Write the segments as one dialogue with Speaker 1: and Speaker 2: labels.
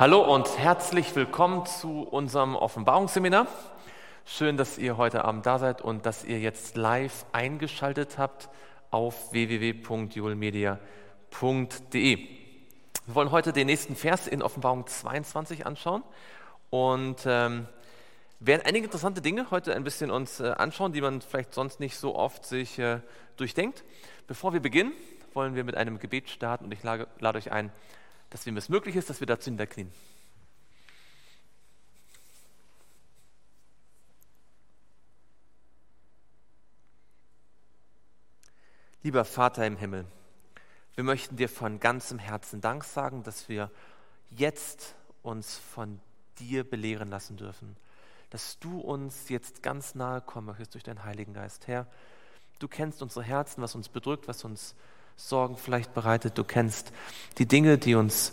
Speaker 1: Hallo und herzlich willkommen zu unserem Offenbarungsseminar. Schön, dass ihr heute Abend da seid und dass ihr jetzt live eingeschaltet habt auf www.julmedia.de. Wir wollen heute den nächsten Vers in Offenbarung 22 anschauen und ähm, werden einige interessante Dinge heute ein bisschen uns äh, anschauen, die man vielleicht sonst nicht so oft sich äh, durchdenkt. Bevor wir beginnen, wollen wir mit einem Gebet starten und ich lade, lade euch ein, dass wem es möglich ist, dass wir dazu niederknien. Lieber Vater im Himmel, wir möchten dir von ganzem Herzen Dank sagen, dass wir jetzt uns von dir belehren lassen dürfen, dass du uns jetzt ganz nahe kommen möchtest durch deinen Heiligen Geist. Herr, du kennst unsere Herzen, was uns bedrückt, was uns Sorgen vielleicht bereitet. Du kennst die Dinge, die uns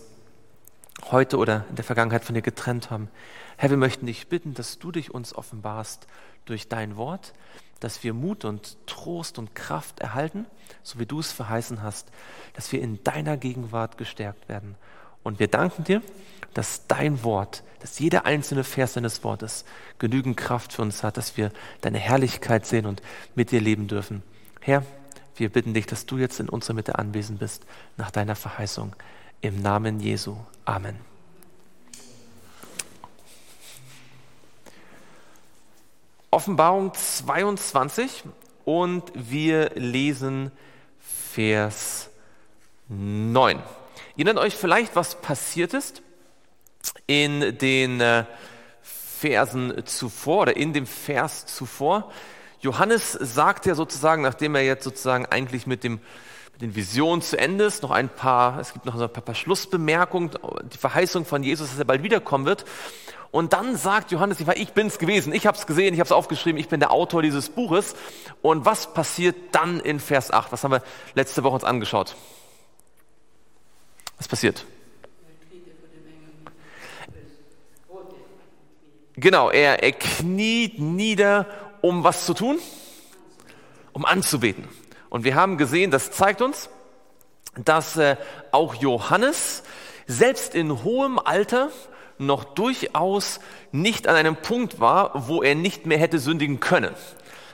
Speaker 1: heute oder in der Vergangenheit von dir getrennt haben. Herr, wir möchten dich bitten, dass du dich uns offenbarst durch dein Wort, dass wir Mut und Trost und Kraft erhalten, so wie du es verheißen hast, dass wir in deiner Gegenwart gestärkt werden. Und wir danken dir, dass dein Wort, dass jeder einzelne Vers deines Wortes genügend Kraft für uns hat, dass wir deine Herrlichkeit sehen und mit dir leben dürfen. Herr, wir bitten dich, dass du jetzt in unserer Mitte anwesend bist, nach deiner Verheißung. Im Namen Jesu. Amen. Offenbarung 22 und wir lesen Vers 9. Ihr erinnert euch vielleicht, was passiert ist in den äh, Versen zuvor oder in dem Vers zuvor. Johannes sagt ja sozusagen, nachdem er jetzt sozusagen eigentlich mit, dem, mit den Visionen zu Ende ist, noch ein paar, es gibt noch ein paar, Schlussbemerkungen, die Verheißung von Jesus, dass er bald wiederkommen wird. Und dann sagt Johannes, ich bin's gewesen, ich habe es gesehen, ich habe es aufgeschrieben, ich bin der Autor dieses Buches. Und was passiert dann in Vers 8? Was haben wir letzte Woche uns angeschaut? Was passiert? Genau, er, er kniet nieder um was zu tun? Um anzubeten. Und wir haben gesehen, das zeigt uns, dass äh, auch Johannes selbst in hohem Alter noch durchaus nicht an einem Punkt war, wo er nicht mehr hätte sündigen können.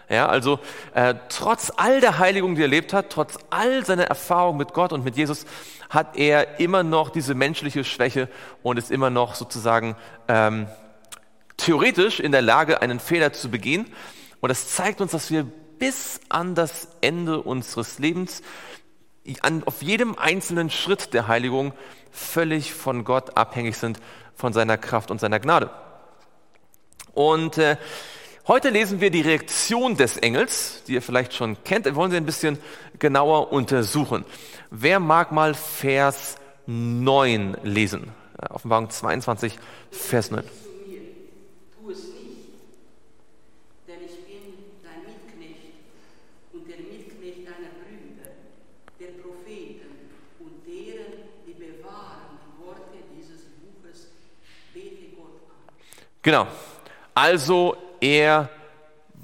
Speaker 1: Ja, also äh, trotz all der Heiligung, die er erlebt hat, trotz all seiner Erfahrung mit Gott und mit Jesus, hat er immer noch diese menschliche Schwäche und ist immer noch sozusagen ähm, theoretisch in der Lage, einen Fehler zu begehen. Und das zeigt uns, dass wir bis an das Ende unseres Lebens, an, auf jedem einzelnen Schritt der Heiligung völlig von Gott abhängig sind, von seiner Kraft und seiner Gnade. Und äh, heute lesen wir die Reaktion des Engels, die ihr vielleicht schon kennt. Wir wollen sie ein bisschen genauer untersuchen. Wer mag mal Vers 9 lesen? Offenbarung 22, Vers 9. Genau. Also er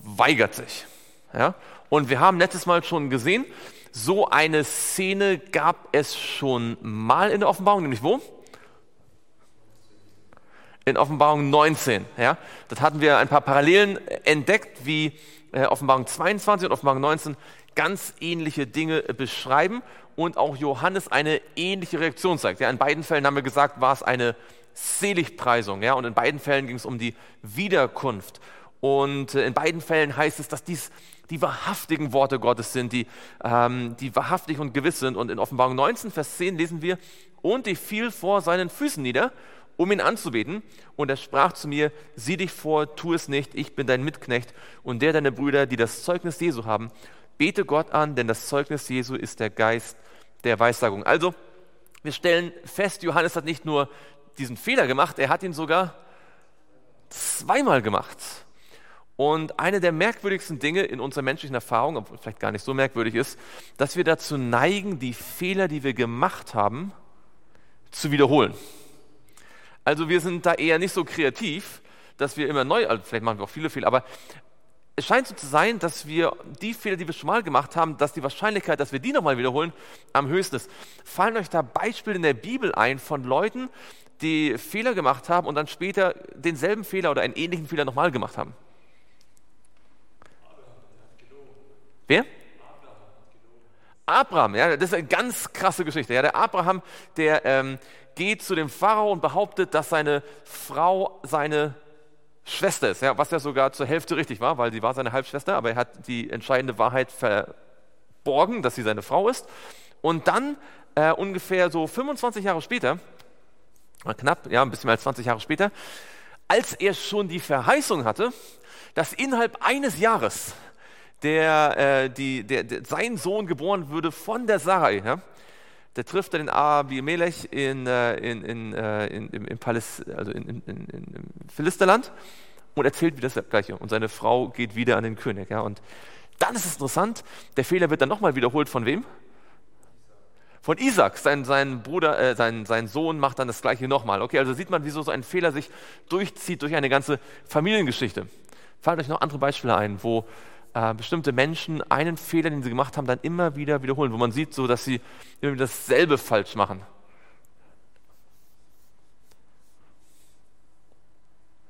Speaker 1: weigert sich. Ja? Und wir haben letztes Mal schon gesehen, so eine Szene gab es schon mal in der Offenbarung, nämlich wo? In Offenbarung 19. Ja? Dort hatten wir ein paar Parallelen entdeckt, wie äh, Offenbarung 22 und Offenbarung 19 ganz ähnliche Dinge beschreiben und auch Johannes eine ähnliche Reaktion zeigt. Ja, in beiden Fällen haben wir gesagt, war es eine Seligpreisung. Ja? Und in beiden Fällen ging es um die Wiederkunft. Und äh, in beiden Fällen heißt es, dass dies die wahrhaftigen Worte Gottes sind, die, ähm, die wahrhaftig und gewiss sind. Und in Offenbarung 19, Vers 10 lesen wir, und ich fiel vor seinen Füßen nieder, um ihn anzubeten. Und er sprach zu mir, sieh dich vor, tu es nicht, ich bin dein Mitknecht und der deine Brüder, die das Zeugnis Jesu haben. Bete Gott an, denn das Zeugnis Jesu ist der Geist der Weissagung. Also, wir stellen fest, Johannes hat nicht nur diesen Fehler gemacht, er hat ihn sogar zweimal gemacht. Und eine der merkwürdigsten Dinge in unserer menschlichen Erfahrung, obwohl vielleicht gar nicht so merkwürdig ist, dass wir dazu neigen, die Fehler, die wir gemacht haben, zu wiederholen. Also wir sind da eher nicht so kreativ, dass wir immer neu, also vielleicht machen wir auch viele Fehler, aber es scheint so zu sein, dass wir die Fehler, die wir schon mal gemacht haben, dass die Wahrscheinlichkeit, dass wir die nochmal wiederholen, am höchsten ist. Fallen euch da Beispiele in der Bibel ein von Leuten, die Fehler gemacht haben und dann später denselben Fehler oder einen ähnlichen Fehler nochmal gemacht haben? Wer? Abraham, ja, das ist eine ganz krasse Geschichte. Ja, der Abraham, der ähm, geht zu dem Pharao und behauptet, dass seine Frau seine Schwester ist, ja, was ja sogar zur Hälfte richtig war, weil sie war seine Halbschwester, aber er hat die entscheidende Wahrheit verborgen, dass sie seine Frau ist. Und dann äh, ungefähr so 25 Jahre später, knapp, ja, ein bisschen mehr als 20 Jahre später, als er schon die Verheißung hatte, dass innerhalb eines Jahres der, äh, die, der, der, sein Sohn geboren würde von der Sarai, ja, der trifft den Abimelech in, äh, in, in, äh, in, in, in, Paläst, also in Philisterland und erzählt wieder das Gleiche. Und seine Frau geht wieder an den König. Ja. Und dann ist es interessant, der Fehler wird dann nochmal wiederholt von wem? Von Isaac, sein, sein Bruder, äh, sein, sein Sohn macht dann das Gleiche nochmal. Okay, also sieht man, wieso so ein Fehler sich durchzieht durch eine ganze Familiengeschichte. Fallen euch noch andere Beispiele ein, wo äh, bestimmte Menschen einen Fehler, den sie gemacht haben, dann immer wieder wiederholen, wo man sieht, so, dass sie immer wieder dasselbe falsch machen.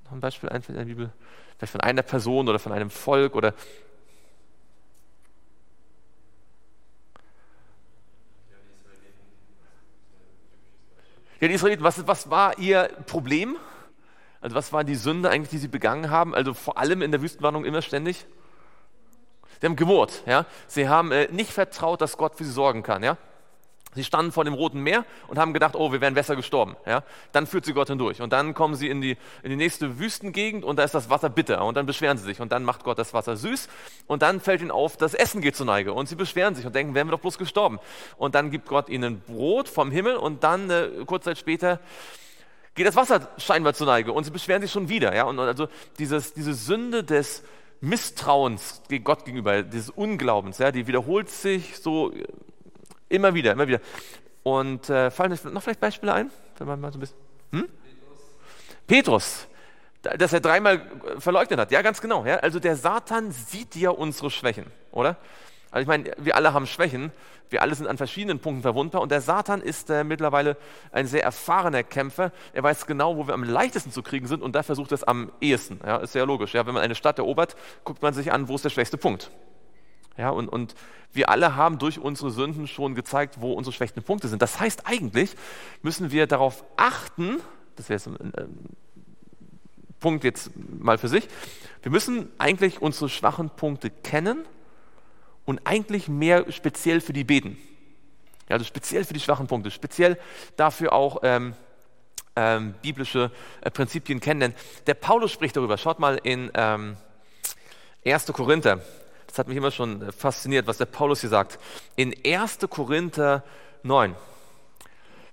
Speaker 1: Noch ein Beispiel einfällt in der Bibel, vielleicht von einer Person oder von einem Volk oder Ja, die Israeliten, was, was war ihr Problem? Also was war die Sünde eigentlich, die sie begangen haben? Also vor allem in der Wüstenwarnung immer ständig? Sie haben gemurrt, ja. Sie haben äh, nicht vertraut, dass Gott für sie sorgen kann, ja. Sie standen vor dem Roten Meer und haben gedacht, oh, wir wären besser gestorben. Ja? Dann führt sie Gott hindurch. Und dann kommen sie in die, in die nächste Wüstengegend und da ist das Wasser bitter. Und dann beschweren sie sich. Und dann macht Gott das Wasser süß. Und dann fällt ihnen auf, das Essen geht zur Neige. Und sie beschweren sich und denken, wären wir doch bloß gestorben. Und dann gibt Gott ihnen Brot vom Himmel. Und dann, äh, kurz Zeit später, geht das Wasser scheinbar zur Neige. Und sie beschweren sich schon wieder. Ja? Und also dieses, diese Sünde des, Misstrauens gegen Gott gegenüber, dieses Unglaubens, ja, die wiederholt sich so immer wieder, immer wieder. Und äh, fallen euch noch vielleicht Beispiele ein, wenn man mal so ein bisschen. Hm? Petrus, dass er dreimal verleugnet hat. Ja, ganz genau. Ja? Also der Satan sieht ja unsere Schwächen, oder? Also ich meine, wir alle haben Schwächen, wir alle sind an verschiedenen Punkten verwundbar und der Satan ist äh, mittlerweile ein sehr erfahrener Kämpfer. Er weiß genau, wo wir am leichtesten zu kriegen sind und da versucht er es am ehesten. Ja, ist sehr logisch. Ja, wenn man eine Stadt erobert, guckt man sich an, wo ist der schwächste Punkt. Ja, und, und wir alle haben durch unsere Sünden schon gezeigt, wo unsere schwächsten Punkte sind. Das heißt, eigentlich müssen wir darauf achten, das wäre jetzt ein, ein Punkt jetzt mal für sich, wir müssen eigentlich unsere schwachen Punkte kennen und eigentlich mehr speziell für die beten. Ja, also speziell für die schwachen Punkte, speziell dafür auch ähm, ähm, biblische äh, Prinzipien kennen. Denn der Paulus spricht darüber. Schaut mal in ähm, 1. Korinther. Das hat mich immer schon äh, fasziniert, was der Paulus hier sagt. In 1. Korinther 9.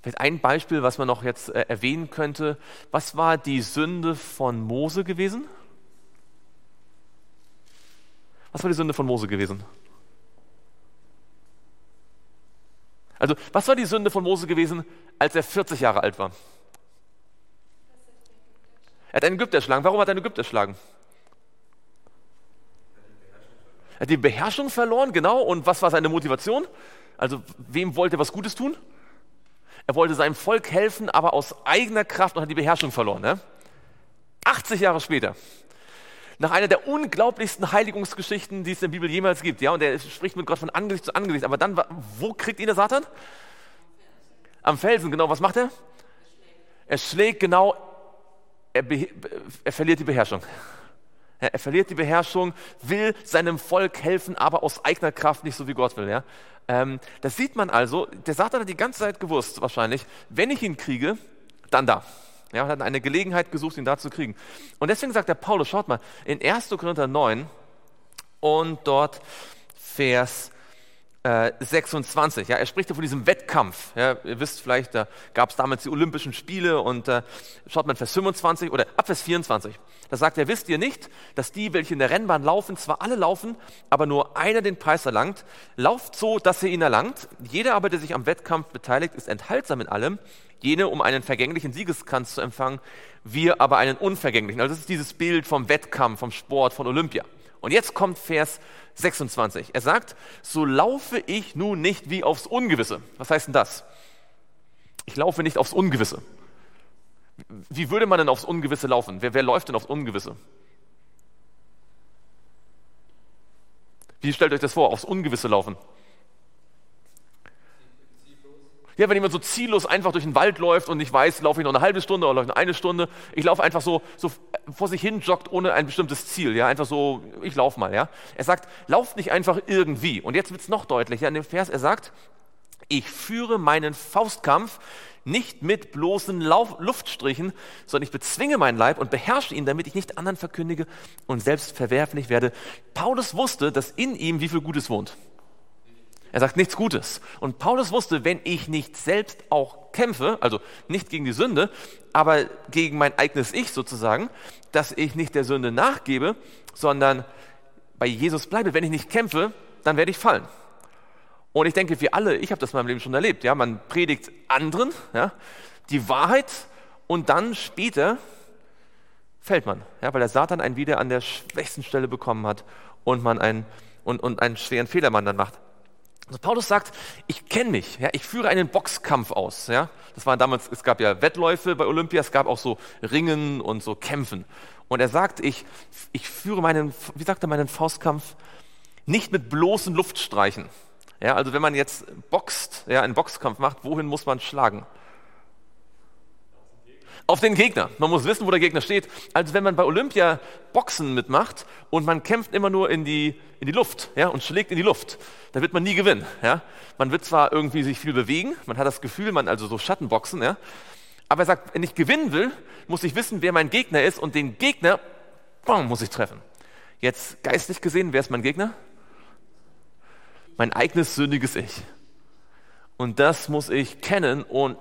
Speaker 1: Vielleicht ein Beispiel, was man noch jetzt äh, erwähnen könnte. Was war die Sünde von Mose gewesen? Was war die Sünde von Mose gewesen? Also, was war die Sünde von Mose gewesen, als er 40 Jahre alt war? Er hat einen Ägypter erschlagen. Warum hat er einen Ägypter erschlagen? Er hat die Beherrschung verloren, genau. Und was war seine Motivation? Also, wem wollte er was Gutes tun? Er wollte seinem Volk helfen, aber aus eigener Kraft und hat die Beherrschung verloren. Ne? 80 Jahre später nach einer der unglaublichsten Heiligungsgeschichten, die es in der Bibel jemals gibt. Ja, und er spricht mit Gott von Angesicht zu Angesicht. Aber dann, wo kriegt ihn der Satan? Am Felsen, genau. Was macht er? Er schlägt genau, er, er verliert die Beherrschung. Er, er, verliert die Beherrschung, will seinem Volk helfen, aber aus eigener Kraft, nicht so wie Gott will. Ja? Ähm, das sieht man also, der Satan hat die ganze Zeit gewusst, wahrscheinlich, wenn ich ihn kriege, dann da. Ja, und hat eine Gelegenheit gesucht, ihn da zu kriegen. Und deswegen sagt der Paulus, schaut mal, in 1. Korinther 9 und dort Vers 26. Äh, ja, er spricht ja von diesem Wettkampf. Ja, ihr wisst vielleicht, da gab es damals die Olympischen Spiele und äh, schaut mal Vers 25 oder ab Vers 24. Da sagt er, wisst ihr nicht, dass die, welche in der Rennbahn laufen, zwar alle laufen, aber nur einer den Preis erlangt. Lauft so, dass ihr ihn erlangt. Jeder aber, der sich am Wettkampf beteiligt, ist enthaltsam in allem. Jene, um einen vergänglichen Siegeskranz zu empfangen, wir aber einen unvergänglichen. Also das ist dieses Bild vom Wettkampf, vom Sport, von Olympia. Und jetzt kommt Vers 26. Er sagt, so laufe ich nun nicht wie aufs Ungewisse. Was heißt denn das? Ich laufe nicht aufs Ungewisse. Wie würde man denn aufs Ungewisse laufen? Wer, wer läuft denn aufs Ungewisse? Wie stellt euch das vor, aufs Ungewisse laufen? Ja, wenn jemand so ziellos einfach durch den Wald läuft und nicht weiß, laufe ich noch eine halbe Stunde oder eine Stunde. Ich laufe einfach so, so vor sich hin joggt ohne ein bestimmtes Ziel. Ja, einfach so, ich laufe mal. Ja, er sagt, lauft nicht einfach irgendwie. Und jetzt wird es noch deutlicher in dem Vers. Er sagt, ich führe meinen Faustkampf nicht mit bloßen Lauf Luftstrichen, sondern ich bezwinge meinen Leib und beherrsche ihn, damit ich nicht anderen verkündige und selbst verwerflich werde. Paulus wusste, dass in ihm wie viel Gutes wohnt. Er sagt nichts Gutes. Und Paulus wusste, wenn ich nicht selbst auch kämpfe, also nicht gegen die Sünde, aber gegen mein eigenes Ich sozusagen, dass ich nicht der Sünde nachgebe, sondern bei Jesus bleibe. Wenn ich nicht kämpfe, dann werde ich fallen. Und ich denke, wir alle, ich habe das in meinem Leben schon erlebt, ja, man predigt anderen ja, die Wahrheit und dann später fällt man, ja, weil der Satan einen wieder an der schwächsten Stelle bekommen hat und man einen, und, und einen schweren Fehler man dann macht. Also Paulus sagt, ich kenne mich, ja, ich führe einen Boxkampf aus. Ja. Das war damals, es gab ja Wettläufe bei Olympia, es gab auch so Ringen und so Kämpfen. Und er sagt, ich, ich führe meinen, wie sagt er, meinen Faustkampf nicht mit bloßen Luftstreichen. Ja, also wenn man jetzt boxt, ja, einen Boxkampf macht, wohin muss man schlagen? Auf den Gegner. Man muss wissen, wo der Gegner steht. Also wenn man bei Olympia Boxen mitmacht und man kämpft immer nur in die, in die Luft ja, und schlägt in die Luft, dann wird man nie gewinnen. Ja. Man wird zwar irgendwie sich viel bewegen, man hat das Gefühl, man also so Schattenboxen, ja, aber er sagt, wenn ich gewinnen will, muss ich wissen, wer mein Gegner ist und den Gegner boom, muss ich treffen. Jetzt geistlich gesehen, wer ist mein Gegner? mein eigenes sündiges Ich. Und das muss ich kennen und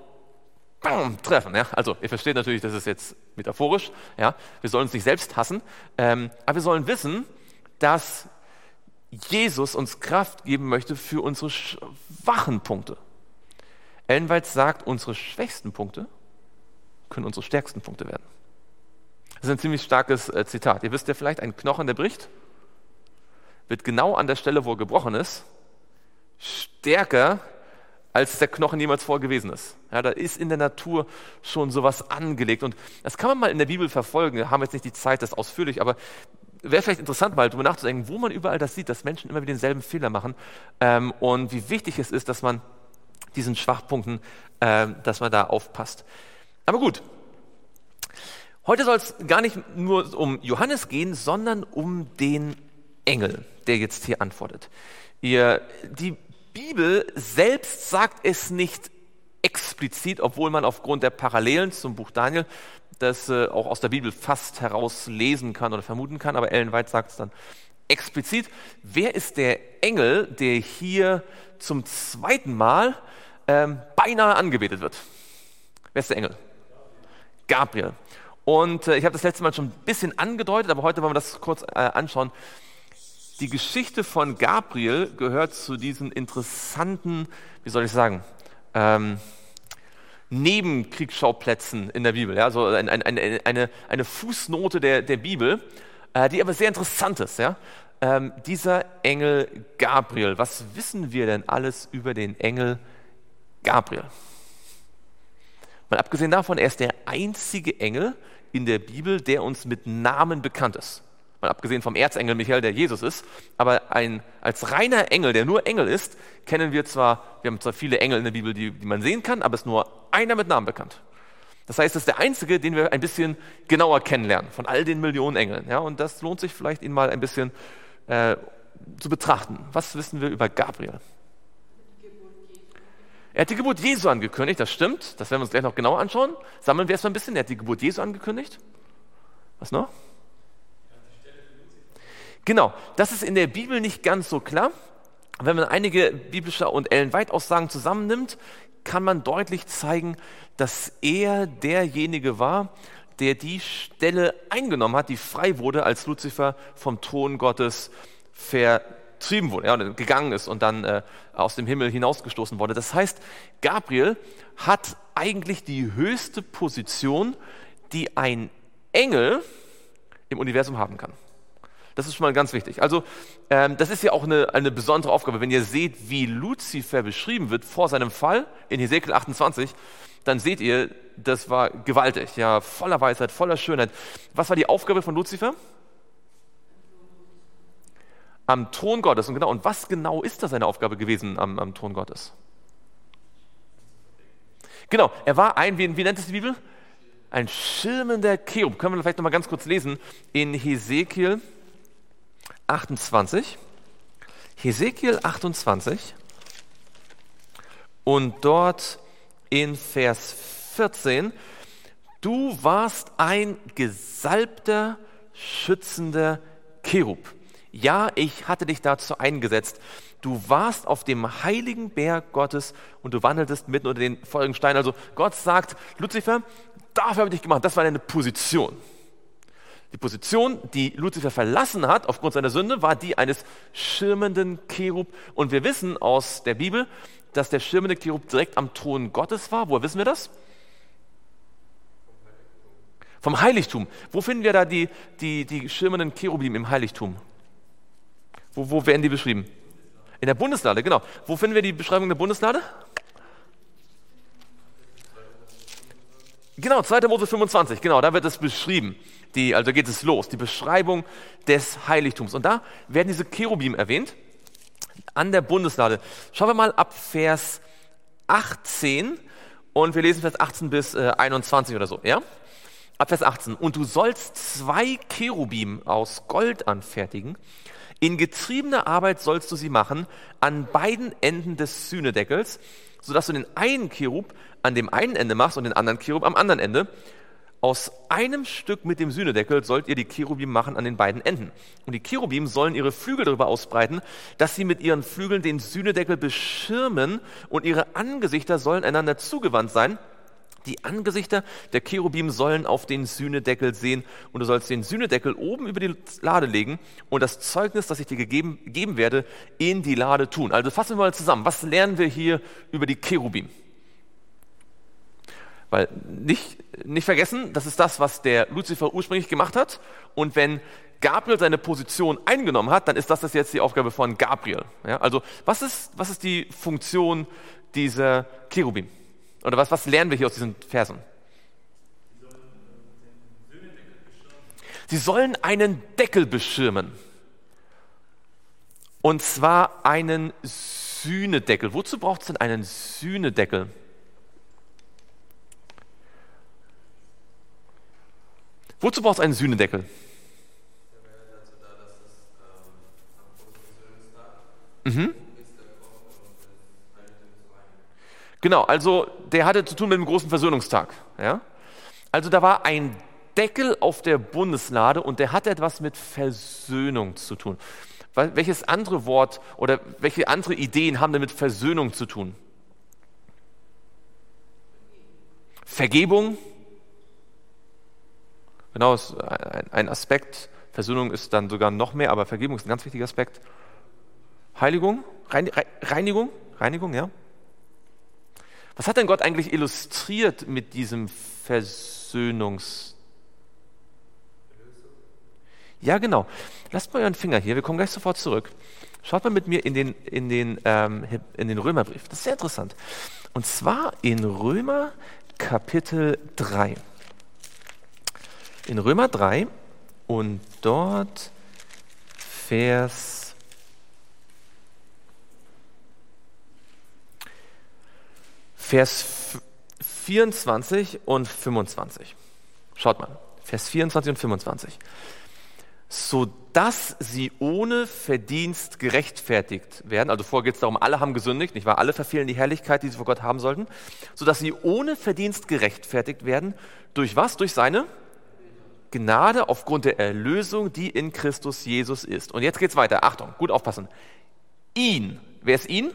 Speaker 1: bam, treffen. Ja? Also ihr versteht natürlich, das ist jetzt metaphorisch. Ja? Wir sollen uns nicht selbst hassen, ähm, aber wir sollen wissen, dass Jesus uns Kraft geben möchte für unsere schwachen Punkte. Ellen sagt, unsere schwächsten Punkte können unsere stärksten Punkte werden. Das ist ein ziemlich starkes äh, Zitat. Ihr wisst ja vielleicht, ein Knochen, der bricht, wird genau an der Stelle, wo er gebrochen ist, stärker, als der Knochen jemals vorher gewesen ist. Ja, da ist in der Natur schon sowas angelegt. Und das kann man mal in der Bibel verfolgen. Wir haben jetzt nicht die Zeit, das ausführlich, aber wäre vielleicht interessant, mal darüber nachzudenken, wo man überall das sieht, dass Menschen immer wieder denselben Fehler machen ähm, und wie wichtig es ist, dass man diesen Schwachpunkten, ähm, dass man da aufpasst. Aber gut, heute soll es gar nicht nur um Johannes gehen, sondern um den Engel, der jetzt hier antwortet. Ihr, die Bibel selbst sagt es nicht explizit, obwohl man aufgrund der Parallelen zum Buch Daniel das äh, auch aus der Bibel fast herauslesen kann oder vermuten kann, aber Ellen White sagt es dann explizit. Wer ist der Engel, der hier zum zweiten Mal ähm, beinahe angebetet wird? Wer ist der Engel? Gabriel. Und äh, ich habe das letzte Mal schon ein bisschen angedeutet, aber heute wollen wir das kurz äh, anschauen. Die Geschichte von Gabriel gehört zu diesen interessanten, wie soll ich sagen, ähm, Nebenkriegsschauplätzen in der Bibel. Ja? Also ein, ein, eine, eine, eine Fußnote der, der Bibel, äh, die aber sehr interessant ist. Ja? Ähm, dieser Engel Gabriel, was wissen wir denn alles über den Engel Gabriel? Mal abgesehen davon, er ist der einzige Engel in der Bibel, der uns mit Namen bekannt ist mal abgesehen vom Erzengel Michael, der Jesus ist, aber ein, als reiner Engel, der nur Engel ist, kennen wir zwar, wir haben zwar viele Engel in der Bibel, die, die man sehen kann, aber es ist nur einer mit Namen bekannt. Das heißt, es ist der einzige, den wir ein bisschen genauer kennenlernen von all den Millionen Engeln. Ja, und das lohnt sich vielleicht, ihn mal ein bisschen äh, zu betrachten. Was wissen wir über Gabriel? Er hat die Geburt Jesu angekündigt, das stimmt. Das werden wir uns gleich noch genauer anschauen. Sammeln wir erstmal ein bisschen. Er hat die Geburt Jesu angekündigt. Was noch? Genau, das ist in der Bibel nicht ganz so klar. Wenn man einige biblische und Ellen White Aussagen zusammennimmt, kann man deutlich zeigen, dass er derjenige war, der die Stelle eingenommen hat, die frei wurde, als Luzifer vom Thron Gottes vertrieben wurde, ja, gegangen ist und dann äh, aus dem Himmel hinausgestoßen wurde. Das heißt, Gabriel hat eigentlich die höchste Position, die ein Engel im Universum haben kann. Das ist schon mal ganz wichtig. Also ähm, das ist ja auch eine, eine besondere Aufgabe. Wenn ihr seht, wie Luzifer beschrieben wird vor seinem Fall in Hesekiel 28, dann seht ihr, das war gewaltig, ja, voller Weisheit, voller Schönheit. Was war die Aufgabe von Luzifer? Am Thron Gottes. Und genau, und was genau ist da seine Aufgabe gewesen am, am Thron Gottes? Genau, er war ein, wie, wie nennt es die Bibel? Ein schirmender Cherub. Können wir vielleicht noch mal ganz kurz lesen in Hesekiel 28. Hesekiel 28 und dort in Vers 14, du warst ein gesalbter, schützender Cherub. Ja, ich hatte dich dazu eingesetzt. Du warst auf dem heiligen Berg Gottes und du wandeltest mitten unter den folgenden Steinen. Also Gott sagt, Luzifer, dafür habe ich dich gemacht. Das war deine Position. Die Position, die Luzifer verlassen hat aufgrund seiner Sünde, war die eines schirmenden Cherub. Und wir wissen aus der Bibel, dass der schirmende Cherub direkt am Thron Gottes war. Woher wissen wir das? Vom Heiligtum. Wo finden wir da die, die, die schirmenden Cherubim im Heiligtum? Wo, wo werden die beschrieben? In der Bundeslade, genau. Wo finden wir die Beschreibung der Bundeslade? Genau, 2. Mose 25, genau, da wird es beschrieben. Die, also geht es los, die Beschreibung des Heiligtums. Und da werden diese Cherubim erwähnt an der Bundeslade. Schauen wir mal ab Vers 18 und wir lesen Vers 18 bis äh, 21 oder so, ja? Ab Vers 18. Und du sollst zwei Cherubim aus Gold anfertigen. In getriebener Arbeit sollst du sie machen an beiden Enden des Sühnedeckels, sodass du den einen Cherub an dem einen Ende machst und den anderen Cherub am anderen Ende. Aus einem Stück mit dem Sühnedeckel sollt ihr die Cherubim machen an den beiden Enden. Und die Cherubim sollen ihre Flügel darüber ausbreiten, dass sie mit ihren Flügeln den Sühnedeckel beschirmen und ihre Angesichter sollen einander zugewandt sein. Die Angesichter der Cherubim sollen auf den Sühnedeckel sehen und du sollst den Sühnedeckel oben über die Lade legen und das Zeugnis, das ich dir gegeben, geben werde, in die Lade tun. Also fassen wir mal zusammen. Was lernen wir hier über die Cherubim? Weil nicht, nicht vergessen, das ist das, was der Luzifer ursprünglich gemacht hat. Und wenn Gabriel seine Position eingenommen hat, dann ist das, das jetzt die Aufgabe von Gabriel. Ja, also was ist, was ist die Funktion dieser Cherubim? Oder was, was lernen wir hier aus diesen Versen? Sie sollen einen Deckel beschirmen. Und zwar einen Sühnedeckel. Wozu braucht es denn einen Sühnedeckel? Wozu brauchst du einen Sühnedeckel? Mhm. Genau, also der hatte zu tun mit dem großen Versöhnungstag. Ja? Also da war ein Deckel auf der Bundeslade und der hat etwas mit Versöhnung zu tun. Welches andere Wort oder welche andere Ideen haben denn mit Versöhnung zu tun? Vergebung, Genau, ist ein Aspekt. Versöhnung ist dann sogar noch mehr, aber Vergebung ist ein ganz wichtiger Aspekt. Heiligung, Reinigung, Reinigung, ja. Was hat denn Gott eigentlich illustriert mit diesem Versöhnungs... Ja, genau. Lasst mal euren Finger hier, wir kommen gleich sofort zurück. Schaut mal mit mir in den, in den, ähm, in den Römerbrief. Das ist sehr interessant. Und zwar in Römer Kapitel 3 in Römer 3 und dort Vers Vers 24 und 25. Schaut mal, Vers 24 und 25. So dass sie ohne Verdienst gerechtfertigt werden. Also vorher geht es darum, alle haben gesündigt, nicht wahr? Alle verfehlen die Herrlichkeit, die sie vor Gott haben sollten. So dass sie ohne Verdienst gerechtfertigt werden. Durch was? Durch seine Gnade aufgrund der Erlösung, die in Christus Jesus ist. Und jetzt geht's weiter. Achtung, gut aufpassen. Ihn, wer ist ihn?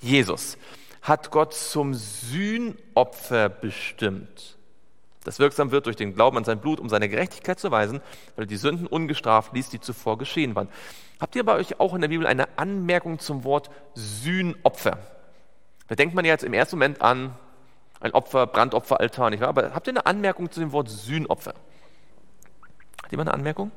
Speaker 1: Jesus hat Gott zum Sühnopfer bestimmt, das wirksam wird durch den Glauben an sein Blut, um seine Gerechtigkeit zu weisen, weil er die Sünden ungestraft ließ, die zuvor geschehen waren. Habt ihr bei euch auch in der Bibel eine Anmerkung zum Wort Sühnopfer? Da denkt man jetzt im ersten Moment an ein Opfer, Brandopferaltar, nicht wahr? Aber habt ihr eine Anmerkung zu dem Wort Sühnopfer? Hat jemand eine Anmerkung?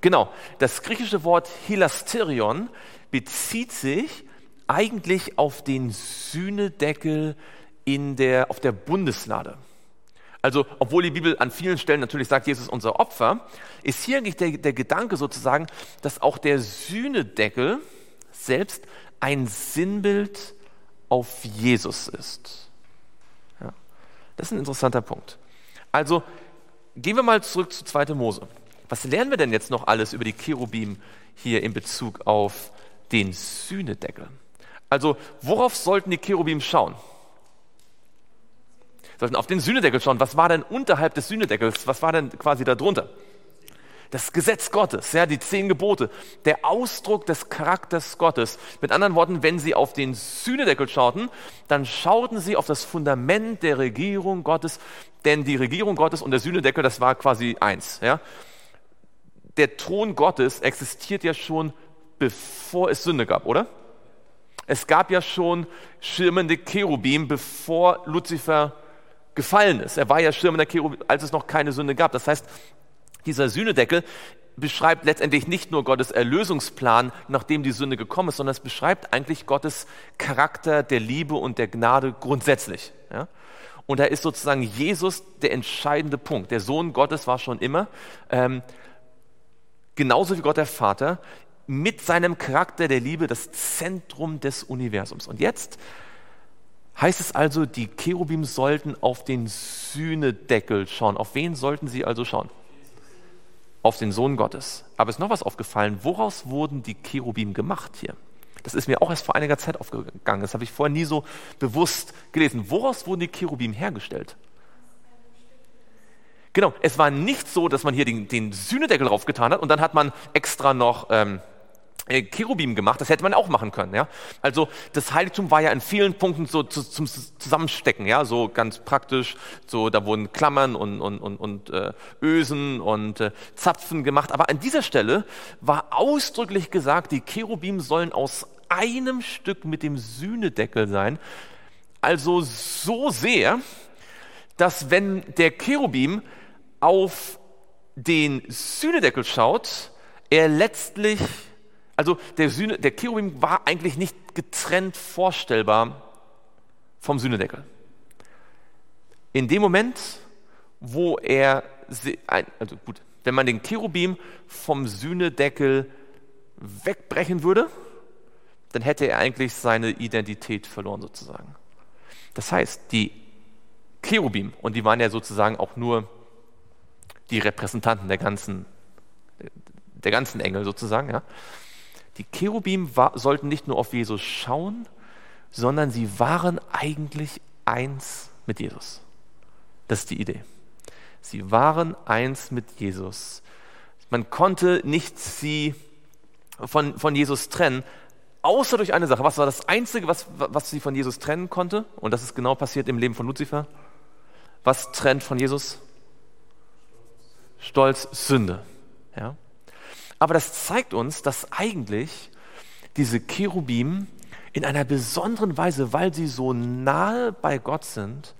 Speaker 1: Genau, das griechische Wort Hilasterion bezieht sich eigentlich auf den Sühnedeckel in der, auf der Bundeslade. Also, obwohl die Bibel an vielen Stellen natürlich sagt, Jesus ist unser Opfer, ist hier eigentlich der, der Gedanke sozusagen, dass auch der Sühnedeckel selbst ein Sinnbild auf Jesus ist. Das ist ein interessanter Punkt. Also, gehen wir mal zurück zu 2. Mose. Was lernen wir denn jetzt noch alles über die Cherubim hier in Bezug auf den Sühnedeckel? Also, worauf sollten die Cherubim schauen? sollten auf den Sühnedeckel schauen. Was war denn unterhalb des Sühnedeckels? Was war denn quasi da drunter? Das Gesetz Gottes, ja, die zehn Gebote, der Ausdruck des Charakters Gottes. Mit anderen Worten, wenn sie auf den Sühnedeckel schauten, dann schauten sie auf das Fundament der Regierung Gottes, denn die Regierung Gottes und der Sühnedeckel, das war quasi eins, ja. Der Thron Gottes existiert ja schon bevor es Sünde gab, oder? Es gab ja schon schirmende Cherubim, bevor Luzifer gefallen ist. Er war ja schirmender Cherub, als es noch keine Sünde gab. Das heißt, dieser Sühnedeckel beschreibt letztendlich nicht nur Gottes Erlösungsplan, nachdem die Sünde gekommen ist, sondern es beschreibt eigentlich Gottes Charakter der Liebe und der Gnade grundsätzlich. Ja? Und da ist sozusagen Jesus der entscheidende Punkt. Der Sohn Gottes war schon immer, ähm, genauso wie Gott der Vater, mit seinem Charakter der Liebe das Zentrum des Universums. Und jetzt Heißt es also, die Cherubim sollten auf den Sühnedeckel schauen. Auf wen sollten sie also schauen? Auf den Sohn Gottes. Aber ist noch was aufgefallen? Woraus wurden die Cherubim gemacht hier? Das ist mir auch erst vor einiger Zeit aufgegangen. Das habe ich vorher nie so bewusst gelesen. Woraus wurden die Cherubim hergestellt? Genau, es war nicht so, dass man hier den, den Sühnedeckel draufgetan hat und dann hat man extra noch ähm, äh, Cherubim gemacht, das hätte man auch machen können. Ja? Also das Heiligtum war ja in vielen Punkten so zu, zum Zusammenstecken, ja, so ganz praktisch. So da wurden Klammern und, und, und, und äh, Ösen und äh, Zapfen gemacht. Aber an dieser Stelle war ausdrücklich gesagt, die Cherubim sollen aus einem Stück mit dem Sühnedeckel sein. Also so sehr, dass wenn der Cherubim auf den Sühnedeckel schaut, er letztlich also der, Sühne, der Cherubim war eigentlich nicht getrennt vorstellbar vom Sühnedeckel. In dem Moment, wo er, also gut, wenn man den Cherubim vom Sühnedeckel wegbrechen würde, dann hätte er eigentlich seine Identität verloren sozusagen. Das heißt, die Cherubim, und die waren ja sozusagen auch nur die Repräsentanten der ganzen, der ganzen Engel sozusagen, ja, die Cherubim war, sollten nicht nur auf Jesus schauen, sondern sie waren eigentlich eins mit Jesus. Das ist die Idee. Sie waren eins mit Jesus. Man konnte nicht sie von, von Jesus trennen, außer durch eine Sache. Was war das Einzige, was, was sie von Jesus trennen konnte? Und das ist genau passiert im Leben von Luzifer. Was trennt von Jesus? Stolz, Sünde. Ja? Aber das zeigt uns, dass eigentlich diese Cherubim in einer besonderen Weise, weil sie so nahe bei Gott sind,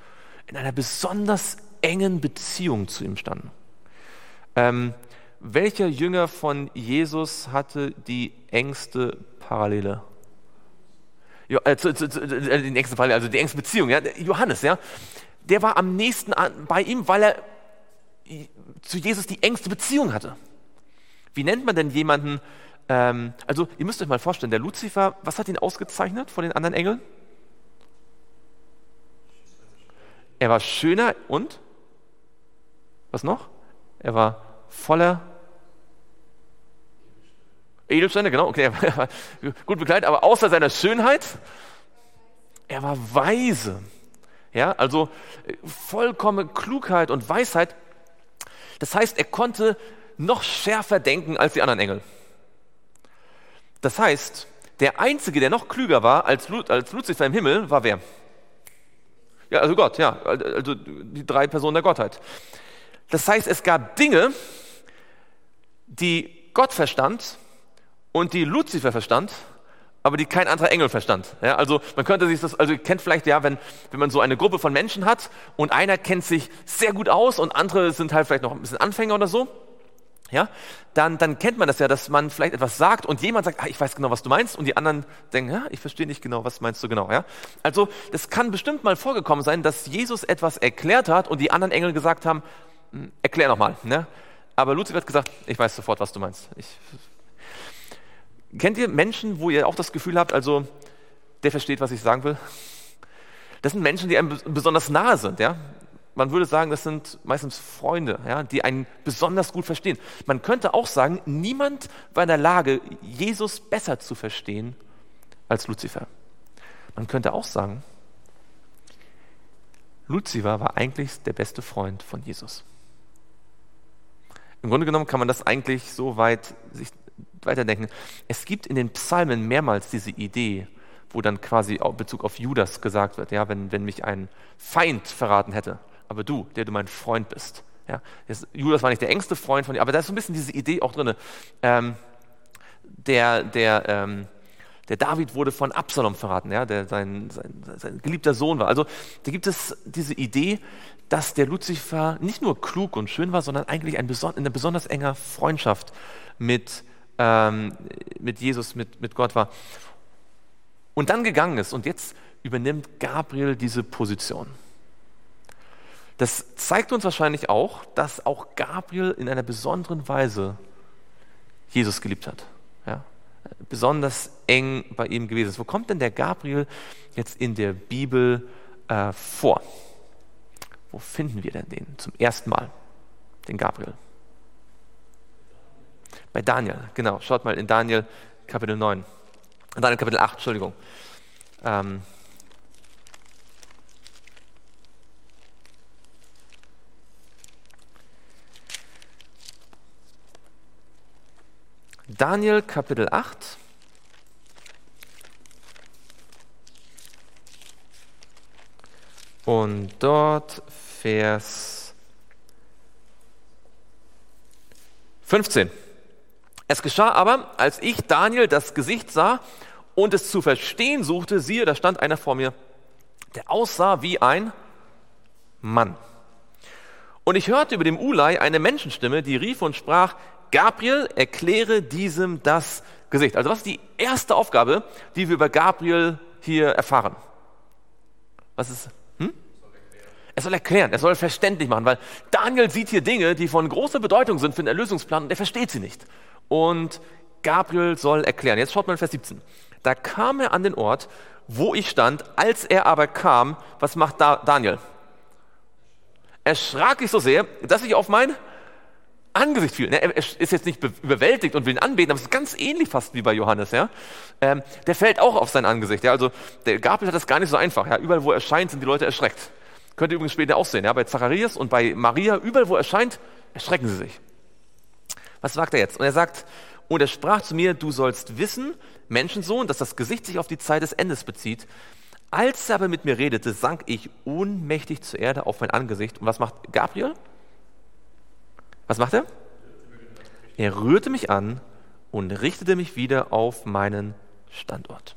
Speaker 1: in einer besonders engen Beziehung zu ihm standen. Ähm, welcher Jünger von Jesus hatte die engste Parallele? Jo, äh, zu, zu, zu, äh, die engste Parallele, also die engste Beziehung, ja? Johannes, ja? Der war am nächsten bei ihm, weil er zu Jesus die engste Beziehung hatte. Wie nennt man denn jemanden, ähm, also ihr müsst euch mal vorstellen, der Luzifer, was hat ihn ausgezeichnet von den anderen Engeln? Er war schöner und? Was noch? Er war voller Edelsteine, genau, okay, er war gut bekleidet, aber außer seiner Schönheit, er war weise. Ja, also vollkommene Klugheit und Weisheit. Das heißt, er konnte noch schärfer denken als die anderen Engel. Das heißt, der Einzige, der noch klüger war als, als Luzifer im Himmel, war wer? Ja, also Gott, ja, also die drei Personen der Gottheit. Das heißt, es gab Dinge, die Gott verstand und die Luzifer verstand, aber die kein anderer Engel verstand. Ja, also man könnte sich das, also kennt vielleicht ja, wenn, wenn man so eine Gruppe von Menschen hat und einer kennt sich sehr gut aus und andere sind halt vielleicht noch ein bisschen Anfänger oder so ja, dann, dann kennt man das ja, dass man vielleicht etwas sagt und jemand sagt, ah, ich weiß genau, was du meinst, und die anderen denken, ja, ich verstehe nicht genau, was meinst du genau. Ja? Also das kann bestimmt mal vorgekommen sein, dass Jesus etwas erklärt hat und die anderen Engel gesagt haben, hm, erklär nochmal. Ne? Aber Luzifer hat gesagt, ich weiß sofort, was du meinst. Ich, kennt ihr Menschen, wo ihr auch das Gefühl habt, also der versteht, was ich sagen will? Das sind Menschen, die einem besonders nahe sind. Ja? Man würde sagen, das sind meistens Freunde, ja, die einen besonders gut verstehen. Man könnte auch sagen, niemand war in der Lage, Jesus besser zu verstehen als Luzifer. Man könnte auch sagen, Luzifer war eigentlich der beste Freund von Jesus. Im Grunde genommen kann man das eigentlich so weit sich weiterdenken. Es gibt in den Psalmen mehrmals diese Idee, wo dann quasi in Bezug auf Judas gesagt wird, ja, wenn, wenn mich ein Feind verraten hätte, aber du, der du mein Freund bist. Ja, Judas war nicht der engste Freund von dir, aber da ist so ein bisschen diese Idee auch drin. Ähm, der, der, ähm, der David wurde von Absalom verraten, ja, der sein, sein, sein geliebter Sohn war. Also da gibt es diese Idee, dass der Luzifer nicht nur klug und schön war, sondern eigentlich ein beson eine besonders enger Freundschaft mit, ähm, mit Jesus, mit, mit Gott war. Und dann gegangen ist. Und jetzt übernimmt Gabriel diese Position. Das zeigt uns wahrscheinlich auch, dass auch Gabriel in einer besonderen Weise Jesus geliebt hat. Ja? Besonders eng bei ihm gewesen ist. Wo kommt denn der Gabriel jetzt in der Bibel äh, vor? Wo finden wir denn den zum ersten Mal, den Gabriel? Bei Daniel, genau. Schaut mal in Daniel Kapitel 9. Daniel Kapitel 8, Entschuldigung. Ähm, Daniel Kapitel 8. Und dort Vers 15. Es geschah aber, als ich Daniel das Gesicht sah und es zu verstehen suchte, siehe, da stand einer vor mir, der aussah wie ein Mann. Und ich hörte über dem Ulai eine Menschenstimme, die rief und sprach, Gabriel, erkläre diesem das Gesicht. Also was ist die erste Aufgabe, die wir über Gabriel hier erfahren? Was ist? Hm? Er soll erklären, er soll verständlich machen, weil Daniel sieht hier Dinge, die von großer Bedeutung sind für den Erlösungsplan und er versteht sie nicht. Und Gabriel soll erklären. Jetzt schaut mal in Vers 17. Da kam er an den Ort, wo ich stand. Als er aber kam, was macht Daniel? Erschrak ich so sehr, dass ich auf mein Angesicht fiel. Er ist jetzt nicht überwältigt und will ihn anbeten, aber es ist ganz ähnlich fast wie bei Johannes. Ja? Ähm, der fällt auch auf sein Angesicht. Ja? Also der Gabriel hat das gar nicht so einfach. Ja? Überall, wo er erscheint, sind die Leute erschreckt. Könnt ihr übrigens später auch sehen. Ja? Bei Zacharias und bei Maria, überall, wo er erscheint, erschrecken sie sich. Was sagt er jetzt? Und er sagt, und er sprach zu mir, du sollst wissen, Menschensohn, dass das Gesicht sich auf die Zeit des Endes bezieht. Als er aber mit mir redete, sank ich ohnmächtig zur Erde auf mein Angesicht. Und was macht Gabriel? Was macht er? Er rührte mich an und richtete mich wieder auf meinen Standort.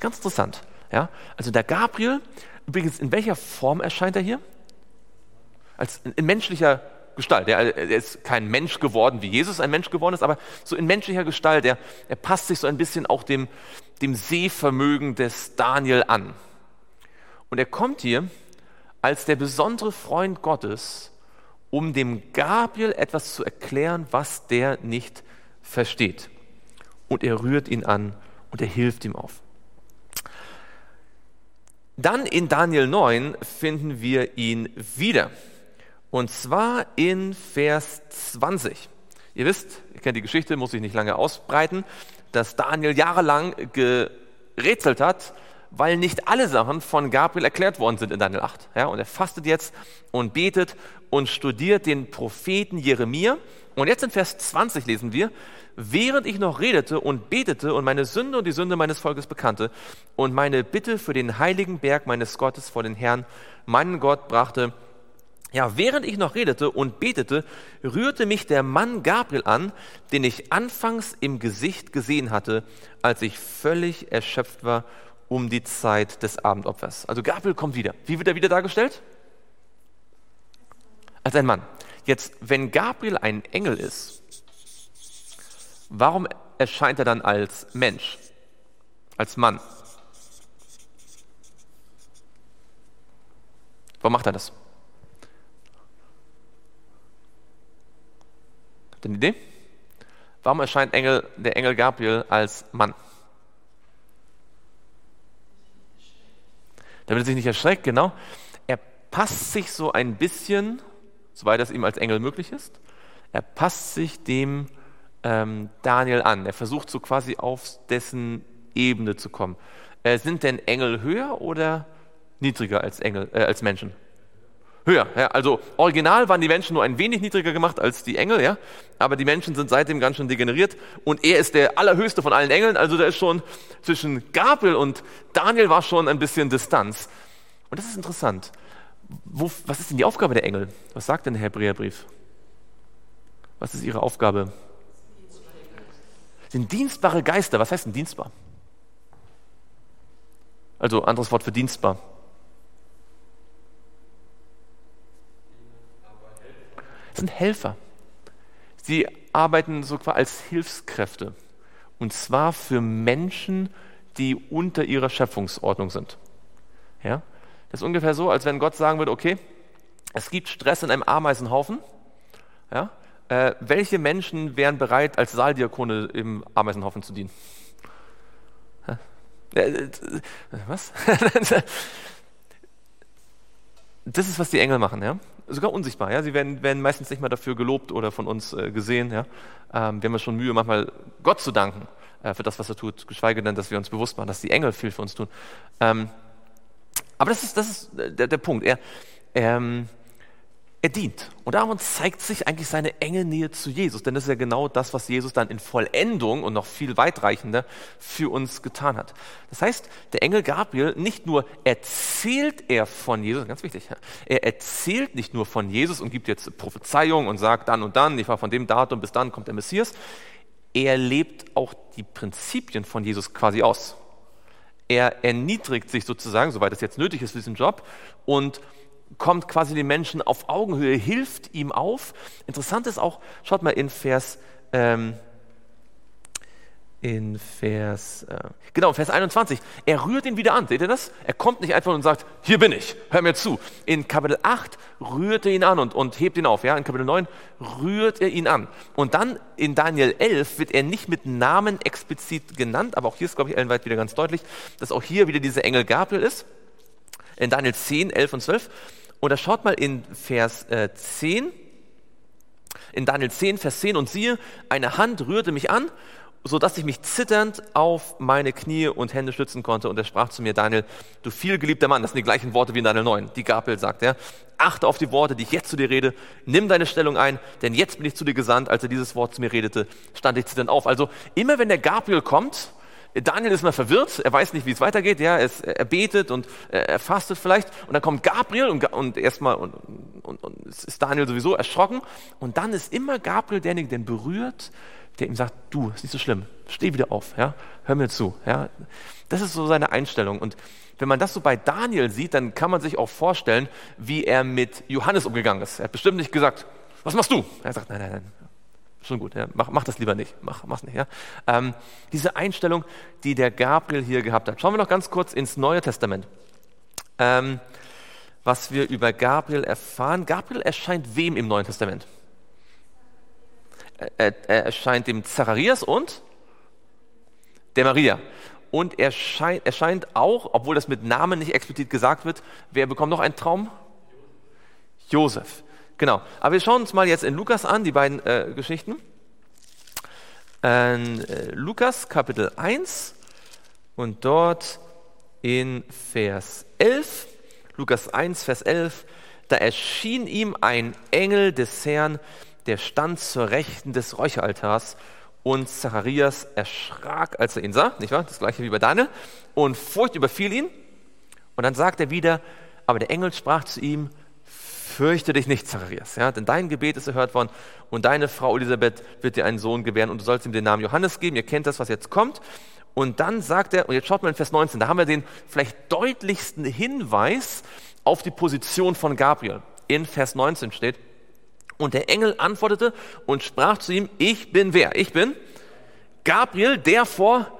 Speaker 1: Ganz interessant. Ja? Also der Gabriel, übrigens, in welcher Form erscheint er hier? Als in, in menschlicher Gestalt. Er, er, ist kein Mensch geworden, wie Jesus ein Mensch geworden ist, aber so in menschlicher Gestalt. Er, er passt sich so ein bisschen auch dem, dem Sehvermögen des Daniel an. Und er kommt hier als der besondere Freund Gottes um dem Gabriel etwas zu erklären, was der nicht versteht. Und er rührt ihn an und er hilft ihm auf. Dann in Daniel 9 finden wir ihn wieder. Und zwar in Vers 20. Ihr wisst, ihr kennt die Geschichte, muss ich nicht lange ausbreiten, dass Daniel jahrelang gerätselt hat, weil nicht alle Sachen von Gabriel erklärt worden sind in Daniel 8. Ja, und er fastet jetzt und betet und studiert den Propheten Jeremia. Und jetzt in Vers 20 lesen wir, während ich noch redete und betete und meine Sünde und die Sünde meines Volkes bekannte und meine Bitte für den heiligen Berg meines Gottes vor den Herrn, meinen Gott, brachte, ja, während ich noch redete und betete, rührte mich der Mann Gabriel an, den ich anfangs im Gesicht gesehen hatte, als ich völlig erschöpft war um die Zeit des Abendopfers. Also Gabriel kommt wieder. Wie wird er wieder dargestellt? Als ein Mann. Jetzt, wenn Gabriel ein Engel ist, warum erscheint er dann als Mensch, als Mann? Warum macht er das? Habt ihr eine Idee? Warum erscheint Engel, der Engel Gabriel als Mann? Damit er sich nicht erschreckt, genau. Er passt sich so ein bisschen, soweit es ihm als Engel möglich ist, er passt sich dem ähm, Daniel an. Er versucht so quasi auf dessen Ebene zu kommen. Äh, sind denn Engel höher oder niedriger als, Engel, äh, als Menschen? Höher. Ja, also original waren die Menschen nur ein wenig niedriger gemacht als die Engel, ja, aber die Menschen sind seitdem ganz schön degeneriert und er ist der allerhöchste von allen Engeln, also da ist schon zwischen Gabriel und Daniel war schon ein bisschen Distanz. Und das ist interessant. Wo, was ist denn die Aufgabe der Engel? Was sagt denn der Hebräerbrief? Was ist ihre Aufgabe? Sind dienstbare Geister. Was heißt denn dienstbar? Also anderes Wort für dienstbar. Sind Helfer. Sie arbeiten sogar als Hilfskräfte. Und zwar für Menschen, die unter ihrer Schöpfungsordnung sind. Ja? Das ist ungefähr so, als wenn Gott sagen würde, okay, es gibt Stress in einem Ameisenhaufen. Ja? Äh, welche Menschen wären bereit, als Saaldiakone im Ameisenhaufen zu dienen? Äh, äh, was? das ist, was die Engel machen, ja. Sogar unsichtbar, ja. Sie werden, werden meistens nicht mal dafür gelobt oder von uns äh, gesehen, ja. Ähm, wir haben ja schon Mühe, manchmal Gott zu danken äh, für das, was er tut, geschweige denn, dass wir uns bewusst machen, dass die Engel viel für uns tun. Ähm, aber das ist, das ist der, der Punkt. Er, ähm, er dient. Und darum zeigt sich eigentlich seine enge Nähe zu Jesus, denn das ist ja genau das, was Jesus dann in Vollendung und noch viel weitreichender für uns getan hat. Das heißt, der Engel Gabriel nicht nur erzählt er von Jesus, ganz wichtig, er erzählt nicht nur von Jesus und gibt jetzt Prophezeiung und sagt dann und dann, ich war von dem Datum bis dann kommt der Messias, er lebt auch die Prinzipien von Jesus quasi aus. Er erniedrigt sich sozusagen, soweit es jetzt nötig ist für diesen Job und kommt quasi den Menschen auf Augenhöhe, hilft ihm auf. Interessant ist auch, schaut mal in Vers, ähm, in Vers, äh, genau, Vers 21. Er rührt ihn wieder an, seht ihr das? Er kommt nicht einfach und sagt, hier bin ich, hör mir zu. In Kapitel 8 rührt er ihn an und, und hebt ihn auf. Ja? In Kapitel 9 rührt er ihn an. Und dann in Daniel 11 wird er nicht mit Namen explizit genannt, aber auch hier ist, glaube ich, ellenweit wieder ganz deutlich, dass auch hier wieder dieser Engel Gabriel ist. In Daniel 10, 11 und 12. Und da schaut mal in Vers äh, 10, in Daniel 10, Vers 10, und siehe, eine Hand rührte mich an, so dass ich mich zitternd auf meine Knie und Hände stützen konnte. Und er sprach zu mir, Daniel, du vielgeliebter Mann, das sind die gleichen Worte wie in Daniel 9, die Gabriel sagt, ja, achte auf die Worte, die ich jetzt zu dir rede, nimm deine Stellung ein, denn jetzt bin ich zu dir gesandt. Als er dieses Wort zu mir redete, stand ich zitternd auf. Also immer wenn der Gabriel kommt, Daniel ist mal verwirrt, er weiß nicht, wie es weitergeht, ja, es, er betet und er fastet vielleicht und dann kommt Gabriel und, und erstmal und, und, und ist Daniel sowieso erschrocken und dann ist immer Gabriel derjenige, der ihn berührt, der ihm sagt, du, ist nicht so schlimm, steh wieder auf, ja, hör mir zu, ja. Das ist so seine Einstellung und wenn man das so bei Daniel sieht, dann kann man sich auch vorstellen, wie er mit Johannes umgegangen ist. Er hat bestimmt nicht gesagt, was machst du? Er sagt, nein, nein, nein, schon gut, ja, mach, mach das lieber nicht, mach, mach's nicht. Ja. Ähm, diese Einstellung, die der Gabriel hier gehabt hat. Schauen wir noch ganz kurz ins Neue Testament. Ähm, was wir über Gabriel erfahren. Gabriel erscheint wem im Neuen Testament? Er, er erscheint dem Zacharias und der Maria. Und er scheint, erscheint auch, obwohl das mit Namen nicht explizit gesagt wird, wer bekommt noch einen Traum? Josef. Genau. Aber wir schauen uns mal jetzt in Lukas an, die beiden äh, Geschichten. In, äh, Lukas Kapitel 1 und dort in Vers 11, Lukas 1, Vers 11, da erschien ihm ein Engel des Herrn, der stand zur Rechten des Räucheraltars und Zacharias erschrak, als er ihn sah, nicht wahr? Das gleiche wie bei Daniel. Und Furcht überfiel ihn. Und dann sagt er wieder, aber der Engel sprach zu ihm, fürchte dich nicht, Zacharias, ja, denn dein Gebet ist erhört worden und deine Frau Elisabeth wird dir einen Sohn gebären und du sollst ihm den Namen Johannes geben. Ihr kennt das, was jetzt kommt. Und dann sagt er, und jetzt schaut mal in Vers 19, da haben wir den vielleicht deutlichsten Hinweis auf die Position von Gabriel. In Vers 19 steht, und der Engel antwortete und sprach zu ihm, ich bin wer? Ich bin Gabriel, der vor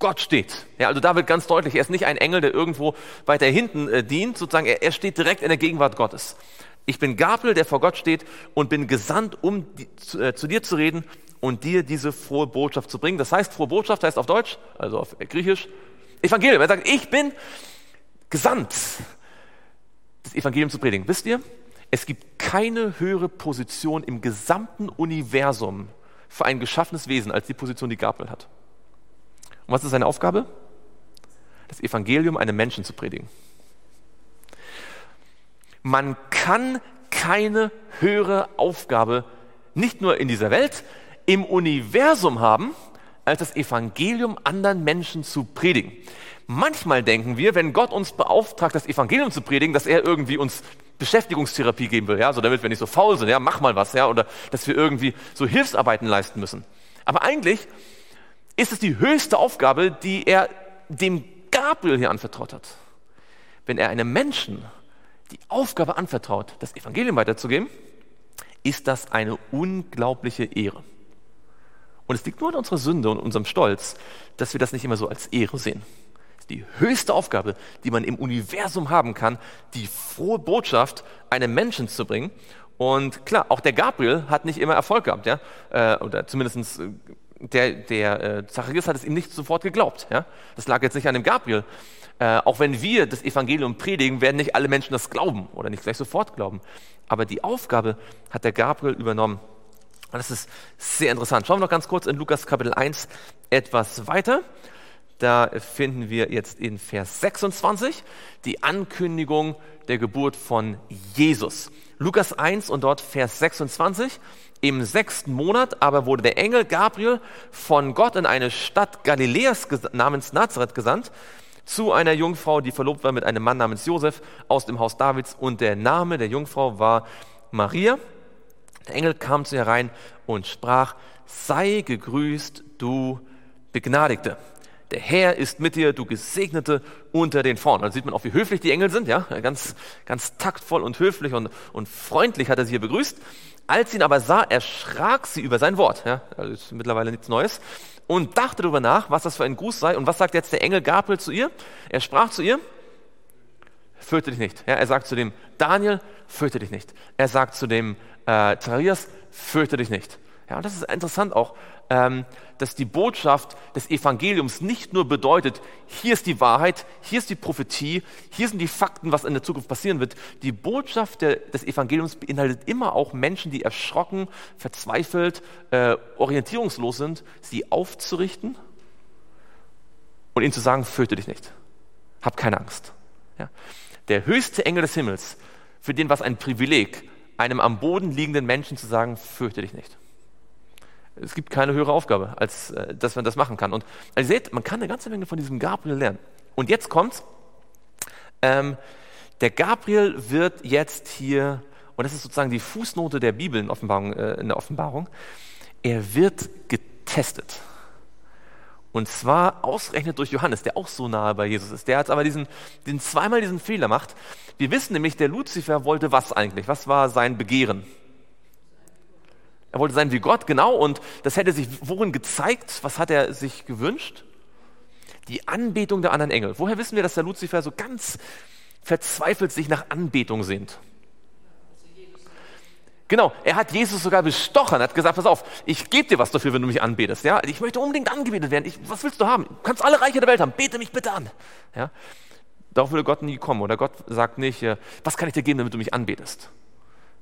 Speaker 1: Gott steht. Ja, also da wird ganz deutlich, er ist nicht ein Engel, der irgendwo weiter hinten äh, dient, sozusagen, er, er steht direkt in der Gegenwart Gottes. Ich bin Gabriel, der vor Gott steht und bin gesandt, um die, zu, äh, zu, dir zu reden und dir diese frohe Botschaft zu bringen. Das heißt, frohe Botschaft heißt auf Deutsch, also auf Griechisch, Evangelium. Er sagt, ich bin gesandt, das Evangelium zu predigen. Wisst ihr, es gibt keine höhere Position im gesamten Universum für ein geschaffenes Wesen als die Position, die Gabriel hat. Und was ist seine Aufgabe? Das Evangelium einem Menschen zu predigen. Man kann keine höhere Aufgabe nicht nur in dieser Welt, im Universum haben, als das Evangelium anderen Menschen zu predigen. Manchmal denken wir, wenn Gott uns beauftragt, das Evangelium zu predigen, dass er irgendwie uns Beschäftigungstherapie geben will, ja, so damit wir nicht so faul sind, ja, mach mal was, ja, oder dass wir irgendwie so Hilfsarbeiten leisten müssen. Aber eigentlich ist es die höchste Aufgabe, die er dem Gabriel hier anvertraut hat. Wenn er einem Menschen die Aufgabe anvertraut, das Evangelium weiterzugeben, ist das eine unglaubliche Ehre. Und es liegt nur an unserer Sünde und unserem Stolz, dass wir das nicht immer so als Ehre sehen. Das ist die höchste Aufgabe, die man im Universum haben kann, die frohe Botschaft einem Menschen zu bringen. Und klar, auch der Gabriel hat nicht immer Erfolg gehabt, ja, äh, oder zumindest äh, der, der äh, Zacharias hat es ihm nicht sofort geglaubt. Ja? Das lag jetzt nicht an dem Gabriel. Äh, auch wenn wir das Evangelium predigen, werden nicht alle Menschen das glauben oder nicht gleich sofort glauben. Aber die Aufgabe hat der Gabriel übernommen. Und das ist sehr interessant. Schauen wir noch ganz kurz in Lukas Kapitel 1 etwas weiter. Da finden wir jetzt in Vers 26 die Ankündigung der Geburt von Jesus. Lukas 1 und dort Vers 26. Im sechsten Monat aber wurde der Engel Gabriel von Gott in eine Stadt Galiläas namens Nazareth gesandt, zu einer Jungfrau, die verlobt war mit einem Mann namens Josef aus dem Haus Davids. Und der Name der Jungfrau war Maria. Der Engel kam zu ihr rein und sprach, sei gegrüßt, du Begnadigte. Der Herr ist mit dir, du Gesegnete unter den Frauen. Da sieht man auch, wie höflich die Engel sind, ja, ganz, ganz taktvoll und höflich und, und freundlich hat er sie hier begrüßt. Als sie ihn aber sah, erschrak sie über sein Wort, ja, das ist mittlerweile nichts Neues, und dachte darüber nach, was das für ein Gruß sei. Und was sagt jetzt der Engel Gabriel zu ihr? Er sprach zu ihr, fürchte dich nicht. Ja, er sagt zu dem Daniel, fürchte dich nicht. Er sagt zu dem äh, Zacharias, fürchte dich nicht. Ja, und das ist interessant auch, ähm, dass die Botschaft des Evangeliums nicht nur bedeutet, hier ist die Wahrheit, hier ist die Prophetie, hier sind die Fakten, was in der Zukunft passieren wird. Die Botschaft der, des Evangeliums beinhaltet immer auch Menschen, die erschrocken, verzweifelt, äh, orientierungslos sind, sie aufzurichten und ihnen zu sagen, fürchte dich nicht, hab keine Angst. Ja? Der höchste Engel des Himmels, für den war es ein Privileg, einem am Boden liegenden Menschen zu sagen, fürchte dich nicht. Es gibt keine höhere Aufgabe, als äh, dass man das machen kann. Und also ihr seht, man kann eine ganze Menge von diesem Gabriel lernen. Und jetzt kommt's. Ähm, der Gabriel wird jetzt hier, und das ist sozusagen die Fußnote der Bibel in, Offenbarung, äh, in der Offenbarung, er wird getestet. Und zwar ausgerechnet durch Johannes, der auch so nahe bei Jesus ist. Der hat aber diesen, den zweimal diesen Fehler gemacht. Wir wissen nämlich, der Luzifer wollte was eigentlich? Was war sein Begehren? Er wollte sein wie Gott, genau. Und das hätte sich worin gezeigt? Was hat er sich gewünscht? Die Anbetung der anderen Engel. Woher wissen wir, dass der Luzifer so ganz verzweifelt sich nach Anbetung sehnt? Genau, er hat Jesus sogar bestochen, hat gesagt, pass auf, ich gebe dir was dafür, wenn du mich anbetest. Ja? Ich möchte unbedingt angebetet werden. Ich, was willst du haben? Du kannst alle Reiche der Welt haben, bete mich bitte an. Ja? Darauf würde Gott nie kommen. Oder Gott sagt nicht, äh, was kann ich dir geben, damit du mich anbetest?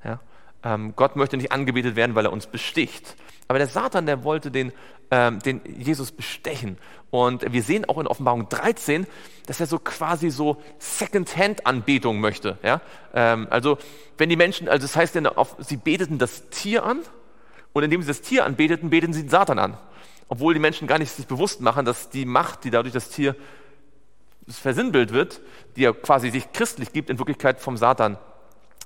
Speaker 1: Ja? Ähm, Gott möchte nicht angebetet werden, weil er uns besticht. Aber der Satan, der wollte den, ähm, den Jesus bestechen. Und wir sehen auch in Offenbarung 13, dass er so quasi so Second-Hand-Anbetung möchte. Ja? Ähm, also wenn die Menschen, also das heißt, denn, sie beteten das Tier an und indem sie das Tier anbeteten, beteten sie den Satan an. Obwohl die Menschen gar nicht sich bewusst machen, dass die Macht, die dadurch das Tier versinnbild wird, die ja quasi sich christlich gibt, in Wirklichkeit vom Satan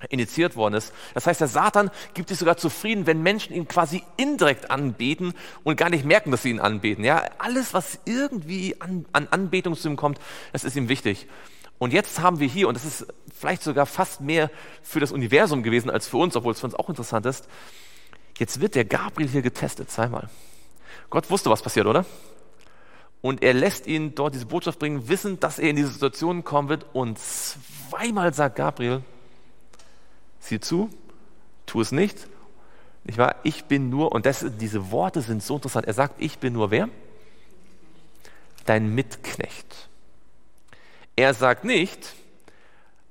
Speaker 1: initiiert worden ist. Das heißt, der Satan gibt sich sogar zufrieden, wenn Menschen ihn quasi indirekt anbeten und gar nicht merken, dass sie ihn anbeten. Ja, alles, was irgendwie an, an Anbetung zu ihm kommt, das ist ihm wichtig. Und jetzt haben wir hier, und das ist vielleicht sogar fast mehr für das Universum gewesen als für uns, obwohl es für uns auch interessant ist, jetzt wird der Gabriel hier getestet, zweimal. Gott wusste, was passiert, oder? Und er lässt ihn dort diese Botschaft bringen, wissend, dass er in diese Situation kommen wird. Und zweimal sagt Gabriel, sieh zu, tu es nicht. Ich war, ich bin nur, und das, diese Worte sind so interessant. Er sagt, ich bin nur wer? Dein Mitknecht. Er sagt nicht,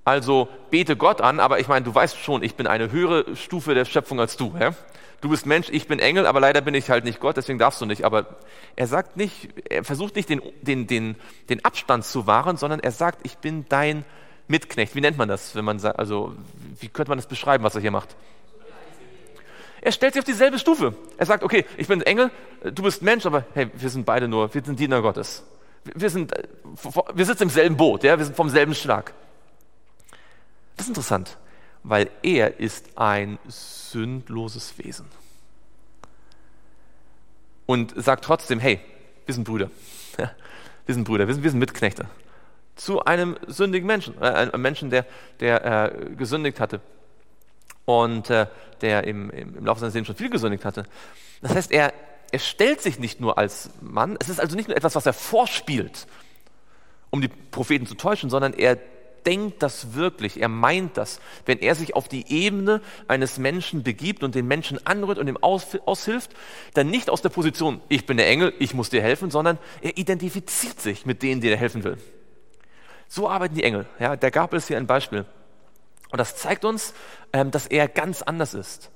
Speaker 1: also bete Gott an, aber ich meine, du weißt schon, ich bin eine höhere Stufe der Schöpfung als du. Ja? Du bist Mensch, ich bin Engel, aber leider bin ich halt nicht Gott, deswegen darfst du nicht. Aber er sagt nicht, er versucht nicht den, den, den, den Abstand zu wahren, sondern er sagt, ich bin dein Mitknecht. Wie nennt man das, wenn man also wie könnte man das beschreiben, was er hier macht? Er stellt sich auf dieselbe Stufe. Er sagt, okay, ich bin Engel, du bist Mensch, aber hey, wir sind beide nur, wir sind Diener Gottes. Wir, sind, wir sitzen im selben Boot, ja, wir sind vom selben Schlag. Das ist interessant, weil er ist ein sündloses Wesen. Und sagt trotzdem, hey, wir sind Brüder. wir sind Brüder, wir sind, wir sind Mitknechte. Zu einem sündigen Menschen, äh, einem Menschen, der, der äh, gesündigt hatte und äh, der im, im, Laufe seines Lebens schon viel gesündigt hatte. Das heißt, er, er stellt sich nicht nur als Mann, es ist also nicht nur etwas, was er vorspielt, um die Propheten zu täuschen, sondern er denkt das wirklich, er meint das, wenn er sich auf die Ebene eines Menschen begibt und den Menschen anrührt und ihm aushilft, dann nicht aus der Position, ich bin der Engel, ich muss dir helfen, sondern er identifiziert sich mit denen, die er helfen will. So arbeiten die Engel. Ja, der Gabriel ist hier ein Beispiel. Und das zeigt uns, ähm, dass er ganz anders ist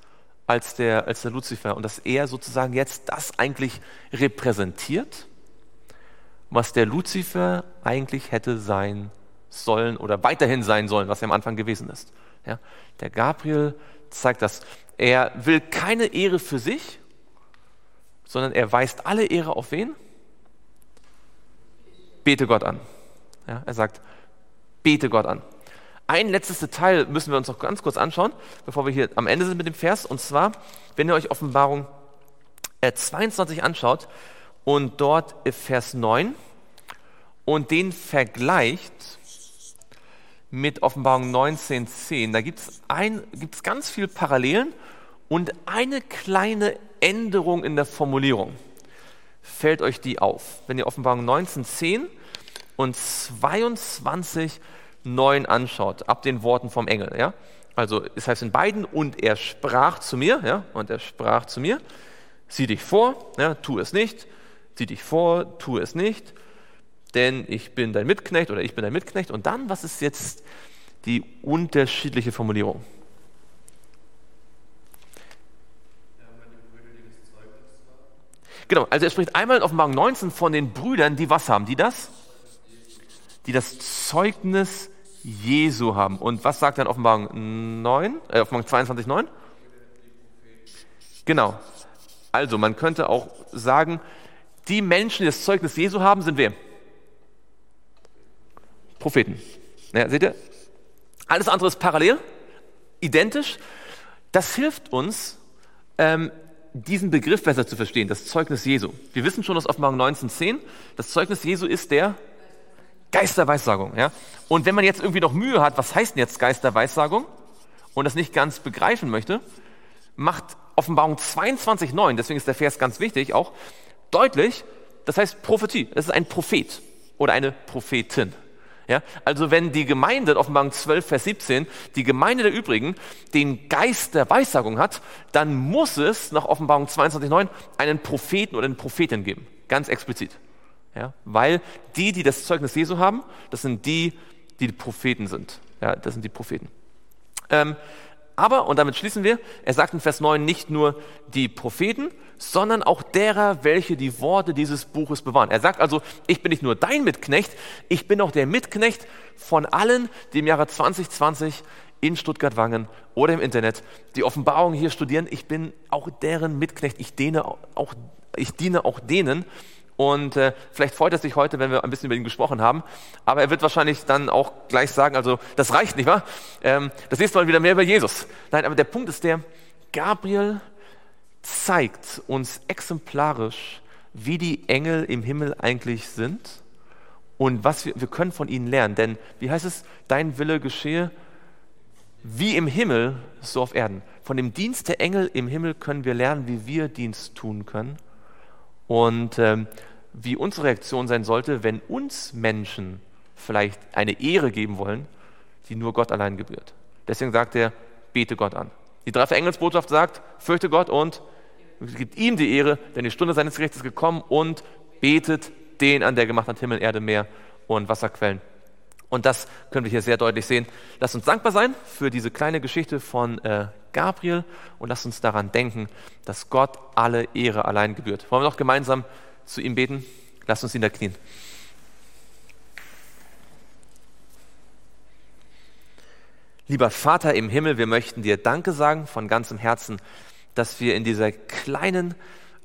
Speaker 1: als der, als der Luzifer und dass er sozusagen jetzt das eigentlich repräsentiert, was der Luzifer eigentlich hätte sein sollen oder weiterhin sein sollen, was er am Anfang gewesen ist. Ja, der Gabriel zeigt das. Er will keine Ehre für sich, sondern er weist alle Ehre auf wen? Bete Gott an. Ja, er sagt, bete Gott an. Ein letztes Detail müssen wir uns noch ganz kurz anschauen, bevor wir hier am Ende sind mit dem Vers. Und zwar, wenn ihr euch Offenbarung 22 anschaut und dort Vers 9 und den vergleicht mit Offenbarung 19.10. Da gibt es ganz viele Parallelen und eine kleine Änderung in der Formulierung. Fällt euch die auf? Wenn ihr Offenbarung 19.10 und 22.9 anschaut, ab den Worten vom Engel. Ja? Also es heißt in beiden, und er sprach zu mir, ja? und er sprach zu mir, sieh dich vor, ja? tu es nicht, sieh dich vor, tu es nicht, denn ich bin dein Mitknecht oder ich bin dein Mitknecht. Und dann, was ist jetzt die unterschiedliche Formulierung? Genau, also er spricht einmal in Offenbarung 19 von den Brüdern, die was haben? Die das? Die das Zeugnis Jesu haben. Und was sagt in Offenbarung 9, äh, Offenbarung 22, 9? Genau. Also man könnte auch sagen, die Menschen, die das Zeugnis Jesu haben, sind wer? Propheten. Ja, seht ihr? Alles andere ist parallel, identisch. Das hilft uns, ähm, diesen Begriff besser zu verstehen, das Zeugnis Jesu. Wir wissen schon aus Offenbarung 19.10, das Zeugnis Jesu ist der Geist der Weissagung. Ja? Und wenn man jetzt irgendwie noch Mühe hat, was heißt denn jetzt Geist der Weissagung und das nicht ganz begreifen möchte, macht Offenbarung 22.9, deswegen ist der Vers ganz wichtig, auch deutlich, das heißt Prophetie. Es ist ein Prophet oder eine Prophetin. Ja, also wenn die Gemeinde, Offenbarung 12, Vers 17, die Gemeinde der übrigen den Geist der Weissagung hat, dann muss es nach Offenbarung 22, 9 einen Propheten oder eine Prophetin geben. Ganz explizit. Ja, weil die, die das Zeugnis Jesu haben, das sind die, die, die Propheten sind. Ja, das sind die Propheten. Ähm, aber, und damit schließen wir, er sagt in Vers 9 nicht nur die Propheten, sondern auch derer, welche die Worte dieses Buches bewahren. Er sagt also, ich bin nicht nur dein Mitknecht, ich bin auch der Mitknecht von allen, die im Jahre 2020 in Stuttgart-Wangen oder im Internet die Offenbarung hier studieren. Ich bin auch deren Mitknecht, ich, diene auch, ich diene auch denen, und äh, vielleicht freut er sich heute, wenn wir ein bisschen über ihn gesprochen haben. Aber er wird wahrscheinlich dann auch gleich sagen, also das reicht nicht, wahr? Ähm, das nächste Mal wieder mehr über Jesus. Nein, aber der Punkt ist der, Gabriel zeigt uns exemplarisch, wie die Engel im Himmel eigentlich sind und was wir, wir können von ihnen lernen. Denn, wie heißt es, dein Wille geschehe wie im Himmel, so auf Erden. Von dem Dienst der Engel im Himmel können wir lernen, wie wir Dienst tun können Und ähm, wie unsere Reaktion sein sollte, wenn uns Menschen vielleicht eine Ehre geben wollen, die nur Gott allein gebührt. Deswegen sagt er, bete Gott an. Die dreifache Engelsbotschaft sagt, fürchte Gott und gibt ihm die Ehre, denn die Stunde seines Gerichts ist gekommen und betet den an, der gemacht hat Himmel, Erde, Meer und Wasserquellen. Und das können wir hier sehr deutlich sehen. Lasst uns dankbar sein für diese kleine Geschichte von äh, Gabriel und lasst uns daran denken, dass Gott alle Ehre allein gebührt. Wollen wir noch gemeinsam zu ihm beten? Lasst uns ihn da knien. Lieber Vater im Himmel, wir möchten dir Danke sagen von ganzem Herzen, dass wir in dieser kleinen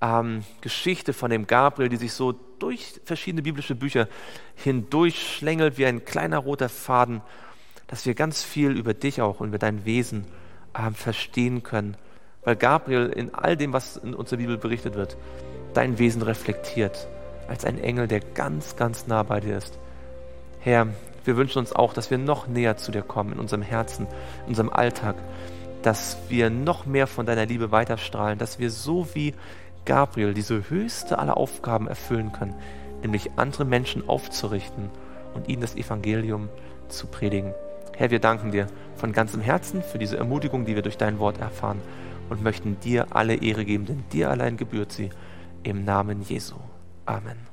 Speaker 1: ähm, Geschichte von dem Gabriel, die sich so durch verschiedene biblische Bücher hindurchschlängelt wie ein kleiner roter Faden, dass wir ganz viel über dich auch und über dein Wesen ähm, verstehen können. Weil Gabriel in all dem, was in unserer Bibel berichtet wird, dein Wesen reflektiert, als ein Engel, der ganz, ganz nah bei dir ist. Herr, wir wünschen uns auch, dass wir noch näher zu dir kommen in unserem Herzen, in unserem Alltag, dass wir noch mehr von deiner Liebe weiterstrahlen, dass wir so wie Gabriel diese höchste aller Aufgaben erfüllen können, nämlich andere Menschen aufzurichten und ihnen das Evangelium zu predigen. Herr, wir danken dir von ganzem Herzen für diese Ermutigung, die wir durch dein Wort erfahren und möchten dir alle Ehre geben, denn dir allein gebührt sie. Im Namen Jesu. Amen.